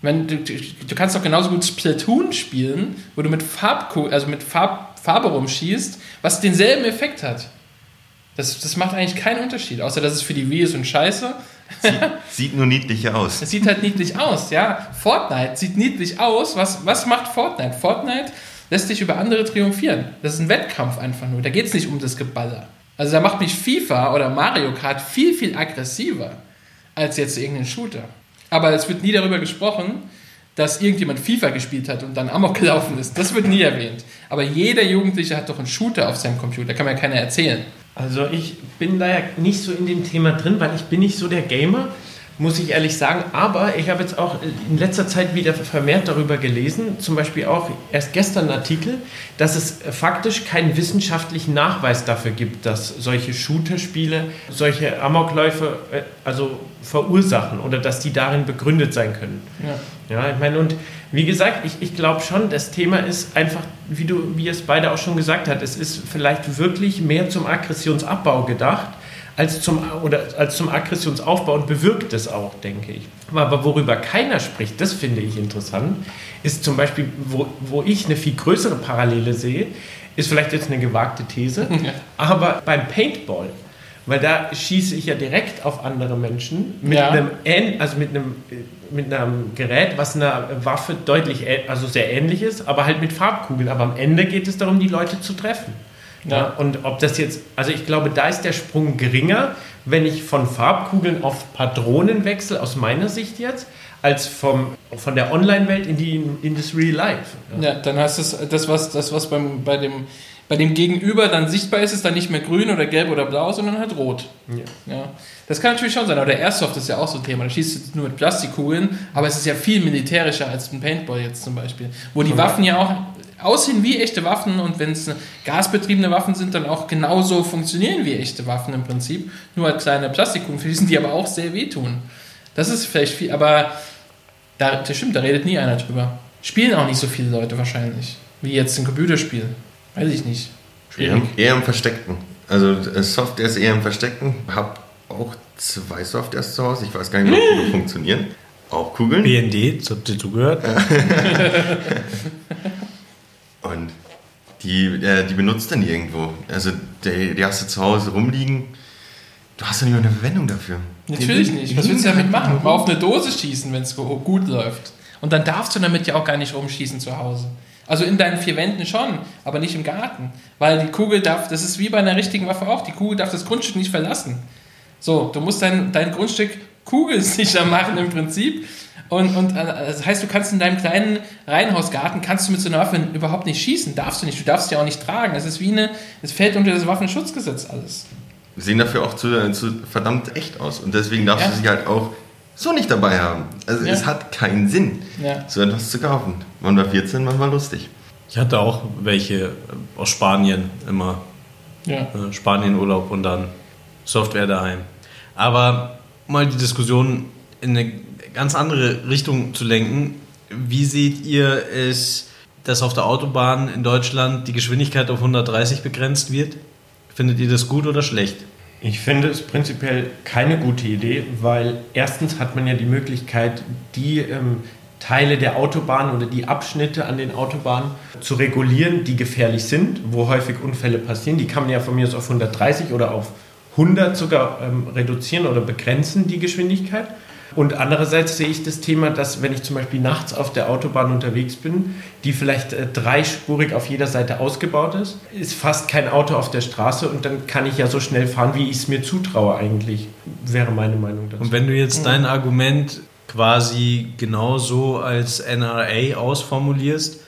Wenn du, du, du kannst doch genauso gut Splatoon spielen, wo du mit, Farb, also mit Farb, Farbe rumschießt, was denselben Effekt hat. Das, das macht eigentlich keinen Unterschied, außer dass es für die Wii ist und scheiße. Sieht nur niedlicher aus. Es sieht halt niedlich aus, ja. Fortnite sieht niedlich aus. Was, was macht Fortnite? Fortnite lässt sich über andere triumphieren. Das ist ein Wettkampf einfach nur. Da geht es nicht um das Geballer. Also da macht mich FIFA oder Mario Kart viel, viel aggressiver als jetzt irgendein Shooter. Aber es wird nie darüber gesprochen, dass irgendjemand FIFA gespielt hat und dann Amok gelaufen ist. Das wird nie erwähnt. Aber jeder Jugendliche hat doch einen Shooter auf seinem Computer. Kann mir keiner erzählen. Also ich bin da ja nicht so in dem Thema drin, weil ich bin nicht so der Gamer, muss ich ehrlich sagen. Aber ich habe jetzt auch in letzter Zeit wieder vermehrt darüber gelesen, zum Beispiel auch erst gestern einen Artikel, dass es faktisch keinen wissenschaftlichen Nachweis dafür gibt, dass solche Shooter-Spiele solche Amokläufe äh, also verursachen oder dass die darin begründet sein können. Ja. Ja, ich meine, und wie gesagt, ich, ich glaube schon, das Thema ist einfach, wie du, wie es beide auch schon gesagt hat, es ist vielleicht wirklich mehr zum Aggressionsabbau gedacht, als zum, oder als zum Aggressionsaufbau und bewirkt es auch, denke ich. Aber worüber keiner spricht, das finde ich interessant, ist zum Beispiel, wo, wo ich eine viel größere Parallele sehe, ist vielleicht jetzt eine gewagte These, Ja. aber beim Paintball, weil da schieße ich ja direkt auf andere Menschen mit Ja. einem also mit einem mit einem Gerät, was einer Waffe deutlich also sehr ähnlich ist, aber halt mit Farbkugeln. Aber am Ende geht es darum, die Leute zu treffen. Ja. Ja. und ob das jetzt, also ich glaube, da ist der Sprung geringer, wenn ich von Farbkugeln auf Patronen wechsle, aus meiner Sicht jetzt, als vom, von der Online-Welt in, die, in das Real Life. Ja, dann heißt es, das, was, das, was beim, bei, dem, bei dem Gegenüber dann sichtbar ist, ist dann nicht mehr grün oder gelb oder blau, sondern halt rot. Ja. Ja. Das kann natürlich schon sein, aber der Airsoft ist ja auch so ein Thema. Da schießt du jetzt nur mit Plastikkugeln, aber es ist ja viel militärischer als ein Paintball jetzt zum Beispiel. Wo die Waffen ja auch aussehen wie echte Waffen und wenn es gasbetriebene Waffen sind, dann auch genauso funktionieren wie echte Waffen im Prinzip. Nur als kleine Plastikkugeln fließen, die aber auch sehr wehtun. Das ist vielleicht viel, aber da, das stimmt, da redet nie einer drüber. Spielen auch nicht so viele Leute wahrscheinlich, wie jetzt ein Computerspiel. Weiß ich nicht. Eher, Schwierig. eher im Versteckten. Also äh, Software ist eher im Versteckten. Hab auch zwei Softwares zu Hause. Ich weiß gar nicht, ob die funktionieren. Auch Kugeln. BND, das habt ihr zugehört? Und die, äh, die benutzt dann irgendwo. Also die, die hast du zu Hause rumliegen. Du hast doch nicht mal eine Verwendung dafür. Natürlich nicht. Was willst du damit machen? Mal auf eine Dose schießen, wenn es gut läuft. Und dann darfst du damit ja auch gar nicht rumschießen zu Hause. Also in deinen vier Wänden schon, aber nicht im Garten. Weil die Kugel darf, das ist wie bei einer richtigen Waffe auch, die Kugel darf das Grundstück nicht verlassen. So, du musst dein, dein Grundstück kugelsicher machen im Prinzip. Und, und äh, das heißt, du kannst in deinem kleinen Reihenhausgarten, kannst du mit so einer Waffe überhaupt nicht schießen. Darfst du nicht. Du darfst sie auch nicht tragen. Das ist wie eine, es fällt unter das Waffenschutzgesetz alles. Sehen dafür auch zu, zu verdammt echt aus. Und deswegen darfst Ja. du sie halt auch so nicht dabei haben. Also Ja. es hat keinen Sinn, Ja. so etwas zu kaufen. Man war 14, man war lustig. Ich hatte auch welche äh, aus Spanien immer. Ja. äh, Spanien-Urlaub und dann Software daheim. Aber mal die Diskussion in eine ganz andere Richtung zu lenken. Wie seht ihr es, dass auf der Autobahn in Deutschland die Geschwindigkeit auf 130 begrenzt wird? Findet ihr das gut oder schlecht? Ich finde es prinzipiell keine gute Idee, weil erstens hat man ja die Möglichkeit, die ähm, Teile der Autobahn oder die Abschnitte an den Autobahnen zu regulieren, die gefährlich sind, wo häufig Unfälle passieren. Die kann man ja von mir aus auf 130 oder auf 100 sogar ähm, reduzieren oder begrenzen, die Geschwindigkeit. Und andererseits sehe ich das Thema, dass wenn ich zum Beispiel nachts auf der Autobahn unterwegs bin, die vielleicht äh, dreispurig auf jeder Seite ausgebaut ist, ist fast kein Auto auf der Straße und dann kann ich ja so schnell fahren, wie ich es mir zutraue eigentlich, wäre meine Meinung dazu. Und wenn du jetzt dein Argument quasi genauso als NRA ausformulierst,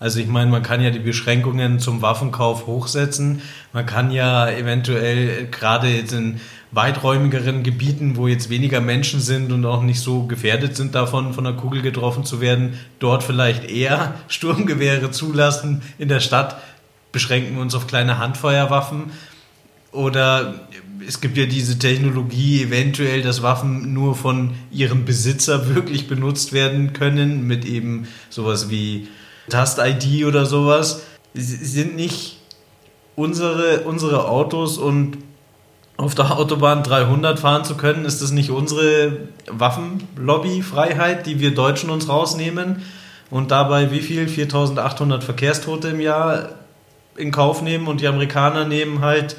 also ich meine, man kann ja die Beschränkungen zum Waffenkauf hochsetzen, man kann ja eventuell gerade jetzt in weiträumigeren Gebieten, wo jetzt weniger Menschen sind und auch nicht so gefährdet sind davon, von der Kugel getroffen zu werden, dort vielleicht eher Sturmgewehre zulassen. In der Stadt beschränken wir uns auf kleine Handfeuerwaffen. Oder es gibt ja diese Technologie, eventuell, dass Waffen nur von ihrem Besitzer wirklich benutzt werden können, mit eben sowas wie Tast-ID oder sowas. Sie sind nicht unsere, unsere Autos und auf der Autobahn 300 fahren zu können, ist das nicht unsere Waffenlobby-Freiheit, die wir Deutschen uns rausnehmen und dabei wie viel? 4800 Verkehrstote im Jahr in Kauf nehmen und die Amerikaner nehmen halt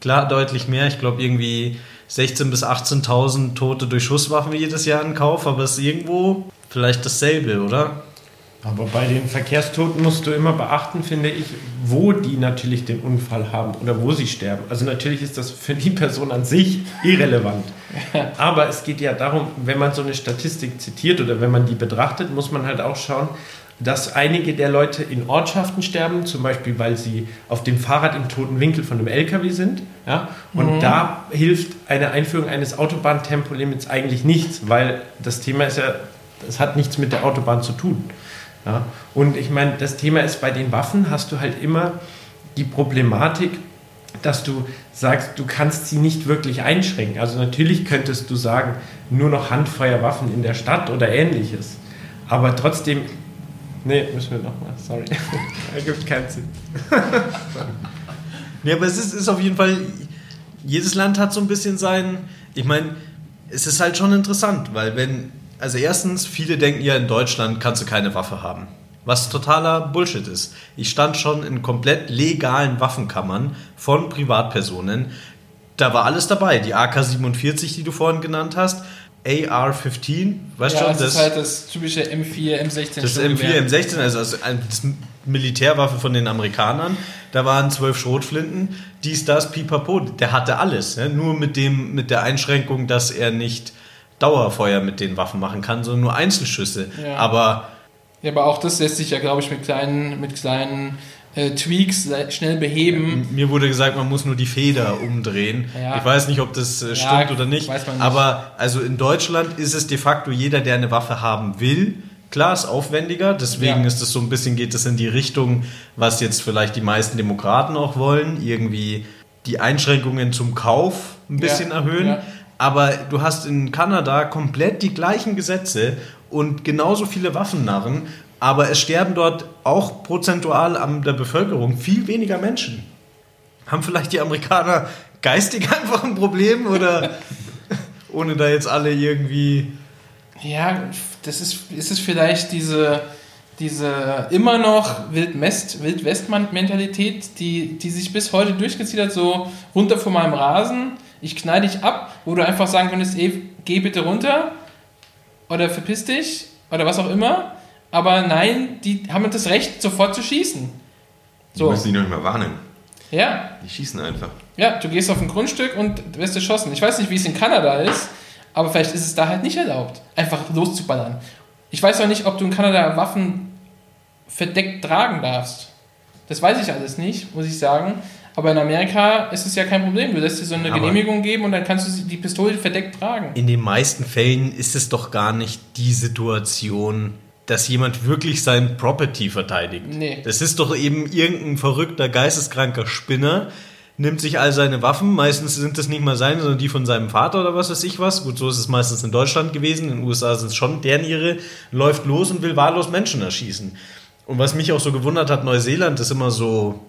klar deutlich mehr. Ich glaube irgendwie 16.000 bis 18.000 Tote durch Schusswaffen jedes Jahr in Kauf, aber es ist irgendwo vielleicht dasselbe, oder? Aber bei den Verkehrstoten musst du immer beachten, finde ich, wo die natürlich den Unfall haben oder wo sie sterben. Also natürlich ist das für die Person an sich irrelevant. Aber es geht ja darum, wenn man so eine Statistik zitiert oder wenn man die betrachtet, muss man halt auch schauen, dass einige der Leute in Ortschaften sterben, zum Beispiel weil sie auf dem Fahrrad im toten Winkel von einem LKW sind. Ja? Und da hilft eine Einführung eines Autobahntempolimits eigentlich nichts, weil das Thema ist ja, das hat nichts mit der Autobahn zu tun. Ja? Und ich meine, das Thema ist, bei den Waffen hast du halt immer die Problematik, dass du sagst, du kannst sie nicht wirklich einschränken. Also natürlich könntest du sagen, nur noch Handfeuerwaffen in der Stadt oder ähnliches. Aber trotzdem, nee, müssen wir nochmal, sorry. Ergibt keinen Sinn. Ja, aber es ist, ist auf jeden Fall, jedes Land hat so ein bisschen sein, ich meine, es ist halt schon interessant, weil wenn, also erstens, viele denken ja, in Deutschland kannst du keine Waffe haben. Was totaler Bullshit ist. Ich stand schon in komplett legalen Waffenkammern von Privatpersonen. Da war alles dabei. Die AK-47, die du vorhin genannt hast, AR-15, weißt ja, schon, das, ist halt das typische M4, M16. das M4, M16, also, also ein- das Militärwaffe von den Amerikanern. Da waren zwölf Schrotflinten, dies, das, pipapo. Der hatte alles. Ne? Nur mit, dem, mit der Einschränkung, dass er nicht Dauerfeuer mit den Waffen machen kann, sondern nur Einzelschüsse. Ja. Aber Ja, aber auch das lässt sich ja, glaube ich, mit kleinen, mit kleinen äh, Tweaks schnell beheben. mir wurde gesagt, man muss nur die Feder umdrehen. Ja. Ich weiß nicht, ob das äh, stimmt oder nicht. weiß man nicht. Aber also in Deutschland ist es de facto jeder, der eine Waffe haben will. Klar, ist aufwendiger, deswegen Ja. ist es so ein bisschen, geht es in die Richtung, was jetzt vielleicht die meisten Demokraten auch wollen, irgendwie die Einschränkungen zum Kauf ein bisschen Ja, erhöhen. ja. Aber du hast in Kanada komplett die gleichen Gesetze und genauso viele Waffennarren, aber es sterben dort auch prozentual an der Bevölkerung viel weniger Menschen. Haben vielleicht die Amerikaner geistig einfach ein Problem oder ohne da jetzt alle irgendwie. Ja, das ist, ist es vielleicht diese, diese immer noch Wild-West-Mentalität, die, die sich bis heute durchgezieht hat, so runter von meinem Rasen, ich knall dich ab, wo du einfach sagen könntest, ey, geh bitte runter oder verpiss dich oder was auch immer. Aber nein, die haben das Recht, sofort zu schießen. So. Du musst die noch nicht mal warnen. Ja. Die schießen einfach. Ja, du gehst auf ein Grundstück und wirst erschossen. Ich weiß nicht, wie es in Kanada ist, aber vielleicht ist es da halt nicht erlaubt, einfach loszuballern. Ich weiß auch nicht, ob du in Kanada Waffen verdeckt tragen darfst. Das weiß ich alles nicht, muss ich sagen. Aber in Amerika ist es ja kein Problem. Du lässt dir so eine Aber Genehmigung geben und dann kannst du die Pistole verdeckt tragen. In den meisten Fällen ist es doch gar nicht die Situation, dass jemand wirklich sein Property verteidigt. Nee. Das ist doch eben irgendein verrückter, geisteskranker Spinner, nimmt sich all seine Waffen, meistens sind das nicht mal seine, sondern die von seinem Vater oder was weiß ich was. Gut, so ist es meistens in Deutschland gewesen, in den USA sind es schon deren ihre, läuft los und will wahllos Menschen erschießen. Und was mich auch so gewundert hat, Neuseeland ist immer so,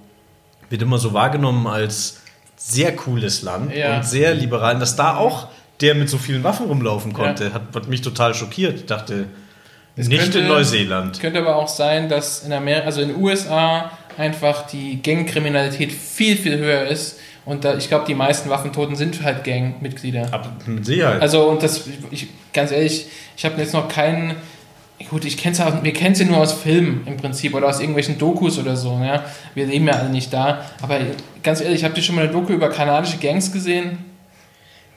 wird immer so wahrgenommen als sehr cooles Land ja. und sehr liberal. Und dass da auch der mit so vielen Waffen rumlaufen konnte, ja. hat, hat, mich total schockiert. Ich dachte, es nicht könnte, in Neuseeland. Könnte aber auch sein, dass in Amerika, also in den USA einfach die Gangkriminalität viel, viel höher ist. Und da, ich glaube, die meisten Waffentoten sind halt Gangmitglieder. Mit Sicherheit. Also, und das, ich, ganz ehrlich, ich habe jetzt noch keinen Gut, ich kenn's auch, wir kennen sie nur aus Filmen im Prinzip oder aus irgendwelchen Dokus oder so. Ja? Wir leben ja alle nicht da. Aber ganz ehrlich, habt ihr schon mal eine Doku über kanadische Gangs gesehen?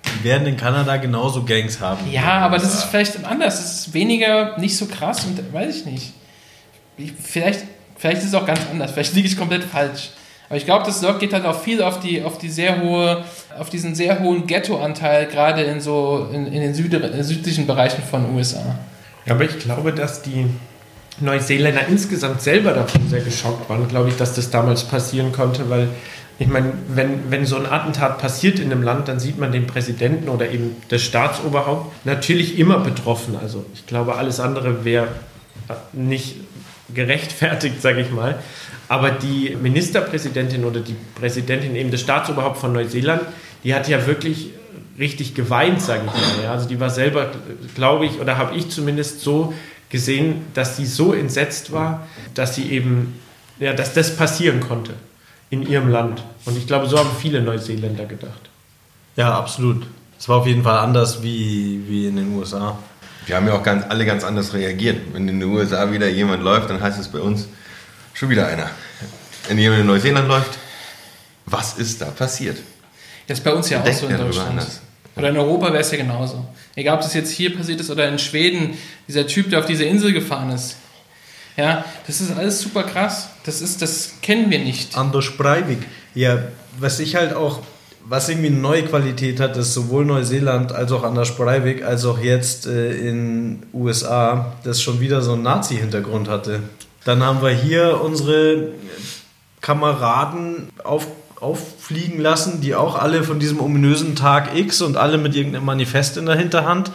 Die werden in Kanada genauso Gangs haben. Ja, aber das ist vielleicht anders. Das ist weniger, nicht so krass und weiß ich nicht. Ich, vielleicht, vielleicht ist es auch ganz anders. Vielleicht liege ich komplett falsch. Aber ich glaube, das geht halt auch viel auf die, auf die sehr hohe, auf diesen sehr hohen Ghetto-Anteil, gerade in so in, in den südlichen Bereichen von USA. Aber ich glaube, dass die Neuseeländer insgesamt selber davon sehr geschockt waren, glaube ich, dass das damals passieren konnte, weil ich meine, wenn, wenn so ein Attentat passiert in einem Land, dann sieht man den Präsidenten oder eben das Staatsoberhaupt natürlich immer betroffen. Also ich glaube, alles andere wäre nicht gerechtfertigt, sage ich mal. Aber die Ministerpräsidentin oder die Präsidentin eben des Staatsoberhaupts von Neuseeland, die hat ja wirklich richtig geweint, sage ich mal. Ja. Also die war selber, glaube ich, oder habe ich zumindest so gesehen, dass sie so entsetzt war, dass sie eben, ja, dass das passieren konnte in ihrem Land. Und ich glaube, so haben viele Neuseeländer gedacht. Ja, absolut. Es war auf jeden Fall anders wie, wie in den USA. Wir haben ja auch ganz, alle ganz anders reagiert. Wenn in den USA wieder jemand läuft, dann heißt es bei uns schon wieder einer. Wenn jemand in Neuseeland läuft, was ist da passiert? Das ist bei uns ja auch so in Deutschland. Oder in Europa wäre es ja genauso. Egal, ob das jetzt hier passiert ist oder in Schweden, dieser Typ, der auf diese Insel gefahren ist. Ja, das ist alles super krass. Das ist, das kennen wir nicht. Anders Breivik. Ja, was ich halt auch, was irgendwie eine neue Qualität hat, ist sowohl Neuseeland als auch Anders Breivik, als auch jetzt äh, in USA, das schon wieder so einen Nazi-Hintergrund hatte. Dann haben wir hier unsere Kameraden auf auffliegen lassen, die auch alle von diesem ominösen Tag X und alle mit irgendeinem Manifest in der Hinterhand,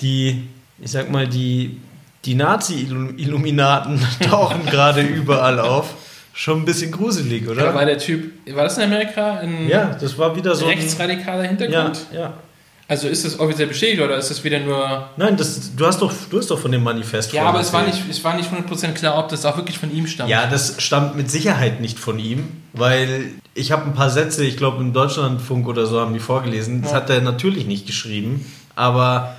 die, ich sag mal, die, die Nazi-Illuminaten tauchen gerade überall auf. Schon ein bisschen gruselig, oder? Ja, war der Typ, war das in Amerika? Ein ja, das war wieder so. Rechtsradikaler Hintergrund? Ja, ja. Also ist das offiziell bestätigt oder ist das wieder nur. Nein, das, du, hast doch, du hast doch von dem Manifest Ja, aber es war, nicht, es war nicht 100% klar, ob das auch wirklich von ihm stammt. Ja, das stammt mit Sicherheit nicht von ihm, weil ich habe ein paar Sätze, ich glaube im Deutschlandfunk oder so haben die vorgelesen. Das ja. hat er natürlich nicht geschrieben, aber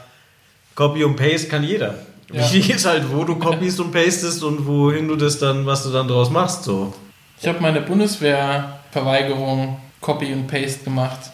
Copy und Paste kann jeder. Ja. Wichtig ist halt, wo du copiest und pastest und wohin du das dann, was du dann draus machst. So. Ich habe meine Bundeswehrverweigerung Copy und Paste gemacht.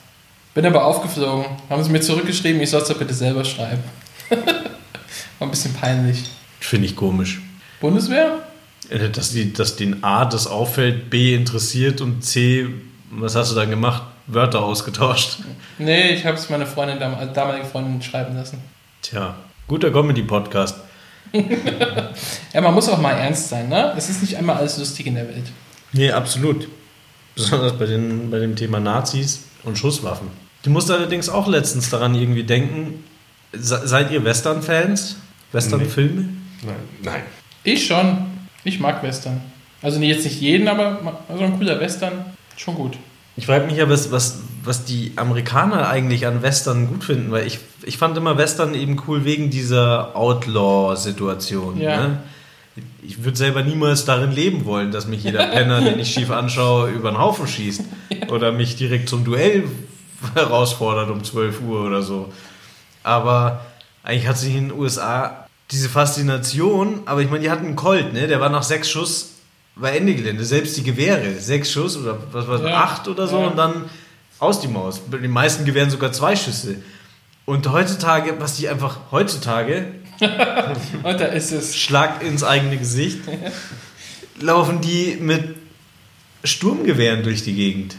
Bin aber aufgeflogen. Haben sie mir zurückgeschrieben, ich soll es doch bitte selber schreiben. War ein bisschen peinlich. Finde ich komisch. Bundeswehr? Äh, dass, die, dass den A das auffällt, B interessiert und C, was hast du dann gemacht? Wörter ausgetauscht. Nee, ich habe es meine Freundin, damalige Freundin schreiben lassen. Tja, guter Comedy-Podcast. ja, man muss auch mal ernst sein, ne? Es ist nicht einmal alles lustig in der Welt. Nee, absolut. Besonders bei, den, bei dem Thema Nazis und Schusswaffen. Du musst allerdings auch letztens daran irgendwie denken, seid ihr Western-Fans? Western-Filme? Nee. Nein. Nein. Ich schon. Ich mag Western. Also jetzt nicht jeden, aber so ein cooler Western, schon gut. Ich frage mich ja, was, was, was die Amerikaner eigentlich an Western gut finden, weil ich, ich fand immer Western eben cool wegen dieser Outlaw-Situation. Ja. Ne? Ich würde selber niemals darin leben wollen, dass mich jeder Penner, den ich schief anschaue, über den Haufen schießt. Oder mich direkt zum Duell herausfordert um 12 Uhr oder so. Aber eigentlich hat sich in den USA diese Faszination, aber ich meine, die hatten einen Colt, ne? Der war nach sechs Schuss war Ende Gelände. Selbst die Gewehre, sechs Schuss oder was war Ja. acht oder so Ja. und dann aus die Maus. Bei den meisten Gewehren sogar zwei Schüsse. Und heutzutage, was die einfach heutzutage, Und da ist es. Schlag ins eigene Gesicht, laufen die mit Sturmgewehren durch die Gegend.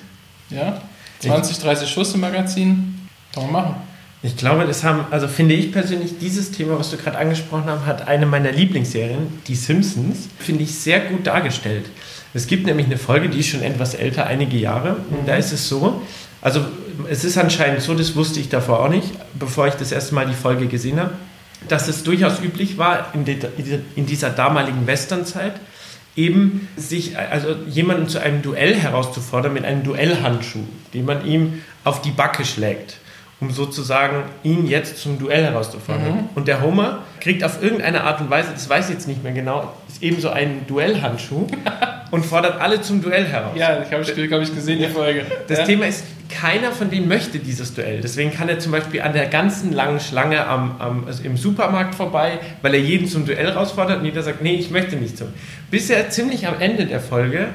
Ja, 20, 30 Schuss im Magazin. Kann man machen. Ich glaube, das haben, also finde ich persönlich, dieses Thema, was du gerade angesprochen hast, hat eine meiner Lieblingsserien, die Simpsons, finde ich sehr gut dargestellt. Es gibt nämlich eine Folge, die ist schon etwas älter, einige Jahre. Und da ist es so, also es ist anscheinend so, das wusste ich davor auch nicht, bevor ich das erste Mal die Folge gesehen habe, dass es durchaus üblich war, in, de, in dieser damaligen Westernzeit, eben sich, also jemanden zu einem Duell herauszufordern mit einem Duellhandschuh, den man ihm auf die Backe schlägt, um sozusagen ihn jetzt zum Duell herauszufordern. Und der Homer kriegt auf irgendeine Art und Weise, das weiß ich jetzt nicht mehr genau, ist eben so einen Duellhandschuh und fordert alle zum Duell heraus. Ja, ich habe ich, hab ich gesehen, die Folge. Das ja. Thema ist, keiner von denen möchte dieses Duell. Deswegen kann er zum Beispiel an der ganzen langen Schlange am, am, also im Supermarkt vorbei, weil er jeden zum Duell herausfordert und jeder sagt, nee, ich möchte nicht zum. Bis er ziemlich am Ende der Folge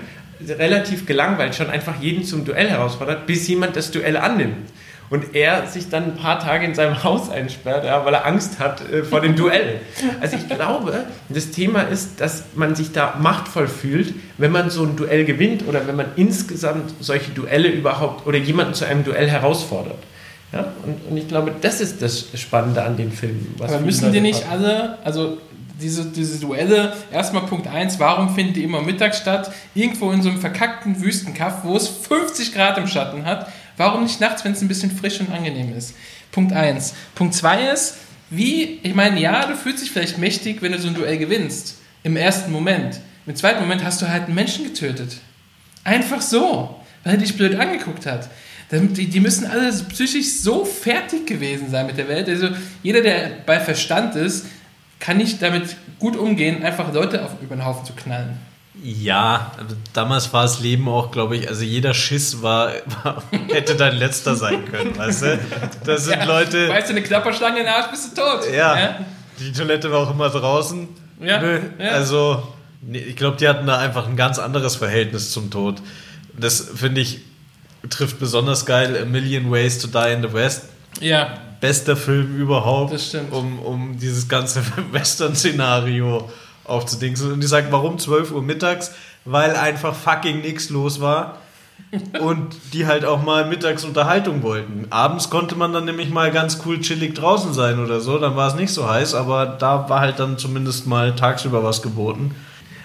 relativ gelangweilt schon einfach jeden zum Duell herausfordert, bis jemand das Duell annimmt. Und er sich dann ein paar Tage in seinem Haus einsperrt, ja, weil er Angst hat äh, vor dem Duell. Also ich glaube, das Thema ist, dass man sich da machtvoll fühlt, wenn man so ein Duell gewinnt oder wenn man insgesamt solche Duelle überhaupt oder jemanden zu einem Duell herausfordert. Ja? Und, und ich glaube, das ist das Spannende an den Filmen. was Aber müssen die nicht haben. alle, also diese, diese Duelle, erstmal Punkt 1, warum finden die immer mittags statt? Irgendwo in so einem verkackten Wüstenkaff, wo es 50 Grad im Schatten hat. Warum nicht nachts, wenn es ein bisschen frisch und angenehm ist? Punkt 1. Punkt 2 ist, wie, ich meine, ja, du fühlst dich vielleicht mächtig, wenn du so ein Duell gewinnst. Im ersten Moment. Im zweiten Moment hast du halt einen Menschen getötet. Einfach so, weil er dich blöd angeguckt hat. Die, müssen alle psychisch so fertig gewesen sein mit der Welt. Also jeder, der bei Verstand ist, kann nicht damit gut umgehen, einfach Leute auf, über den Haufen zu knallen. Ja, damals war das Leben auch, glaube ich, also jeder Schiss war, war hätte dein letzter sein können, weißt du? Das sind Ja, Leute. Weißt du, eine Klapperschlange in den Arsch, bist du tot. Ja, die Toilette war auch immer draußen. Ja, Nö, ja. Also, ich glaube, die hatten da einfach ein ganz anderes Verhältnis zum Tod. Das finde ich trifft besonders geil. A Million Ways to Die in the West. ja. Bester Film überhaupt, Das stimmt. Um, um dieses ganze Western-Szenario aufzudingsen. Und die sagen, warum 12 Uhr mittags? Weil einfach fucking nichts los war. und die halt auch mal mittags Unterhaltung wollten. Abends konnte man dann nämlich mal ganz cool chillig draußen sein oder so, dann war es nicht so heiß, aber da war halt dann zumindest mal tagsüber was geboten.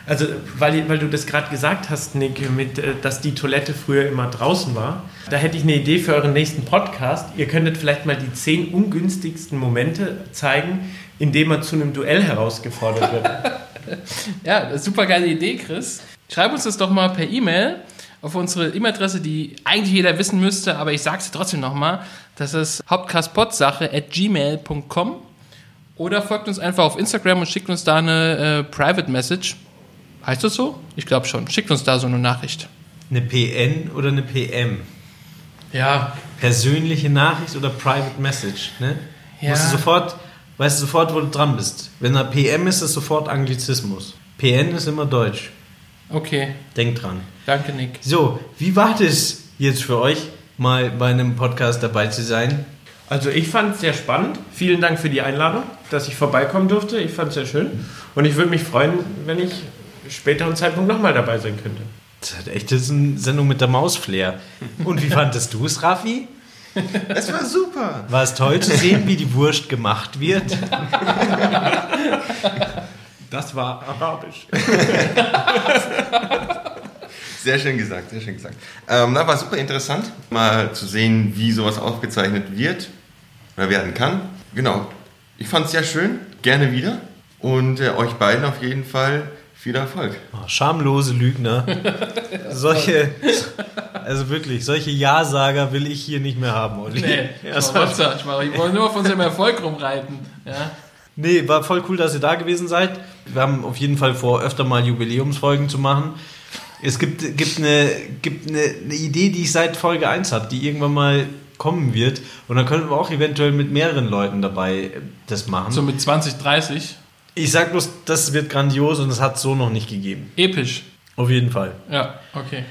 Also, weil, weil du das gerade gesagt hast, Nick, mit, äh, dass die Toilette früher immer draußen war, da hätte ich eine Idee für euren nächsten Podcast. Ihr könntet vielleicht mal die zehn ungünstigsten Momente zeigen, in denen man zu einem Duell herausgefordert wird. Ja, super geile Idee, Chris. Schreib uns das doch mal per E-Mail auf unsere E-Mail-Adresse, die eigentlich jeder wissen müsste, aber ich sag's dir trotzdem nochmal. Das ist hauptcastpodsache at gmail.com oder folgt uns einfach auf Instagram und schickt uns da eine äh, Private Message. Heißt das so? Ich glaube schon. Schickt uns da so eine Nachricht. Eine PN oder eine PM? Ja, Persönliche Nachricht oder Private Message, ne? Ja. Musst du sofort, weißt du sofort, wo du dran bist. Wenn da PM ist, ist sofort Anglizismus. PN ist immer Deutsch. okay. Denk dran. Danke, Nick. So, wie war das jetzt für euch, mal bei einem Podcast dabei zu sein? Also ich fand es sehr spannend. Vielen Dank für die Einladung, dass ich vorbeikommen durfte. Ich fand es sehr schön. Und ich würde mich freuen, wenn ich späteren Zeitpunkt nochmal dabei sein könnte. Das hat echt das ist eine Sendung mit der Mausflair. Und wie fandest du es, Raffi? Es war super. War es toll zu sehen, wie die Wurst gemacht wird? Das war arabisch. Sehr schön gesagt, sehr schön gesagt. Ähm, na, war super interessant, mal zu sehen, wie sowas aufgezeichnet wird oder werden kann. Genau. Ich fand es sehr schön, gerne wieder. Und äh, euch beiden auf jeden Fall viel Erfolg. Oh, schamlose Lügner. Solche, also wirklich, solche Ja-Sager will ich hier nicht mehr haben, Olli. Nee, Ja, war What's Ich wollte nur auf unserem Erfolg rumreiten. Ja. Nee, war voll cool, dass ihr da gewesen seid. Wir haben auf jeden Fall vor, öfter mal Jubiläumsfolgen zu machen. Es gibt, gibt, eine, gibt eine, eine Idee, die ich seit Folge 1 habe, die irgendwann mal kommen wird. Und dann können wir auch eventuell mit mehreren Leuten dabei äh, das machen. So mit 20, 30. ich sag bloß, das wird grandios und es hat so noch nicht gegeben. Episch. Auf jeden Fall. Ja, okay.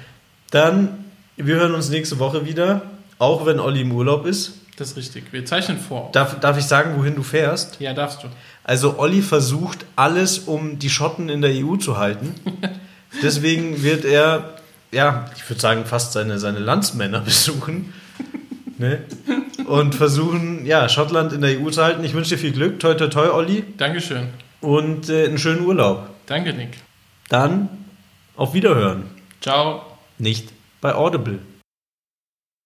Dann, wir hören uns nächste Woche wieder, auch wenn Olli im Urlaub ist. Das ist richtig. Wir zeichnen vor. Darf, darf ich sagen, wohin du fährst? Ja, darfst du. Also Olli versucht alles, um die Schotten in der EU zu halten. Deswegen wird er, ja, ich würde sagen, fast seine, seine Landsmänner besuchen. Ne? Und versuchen, ja, Schottland in der EU zu halten. Ich wünsche dir viel Glück. Toi, toi, toi, Olli. Dankeschön. Und äh, einen schönen Urlaub. Danke, Nick. Dann auf Wiederhören. Ciao. Nicht bei Audible.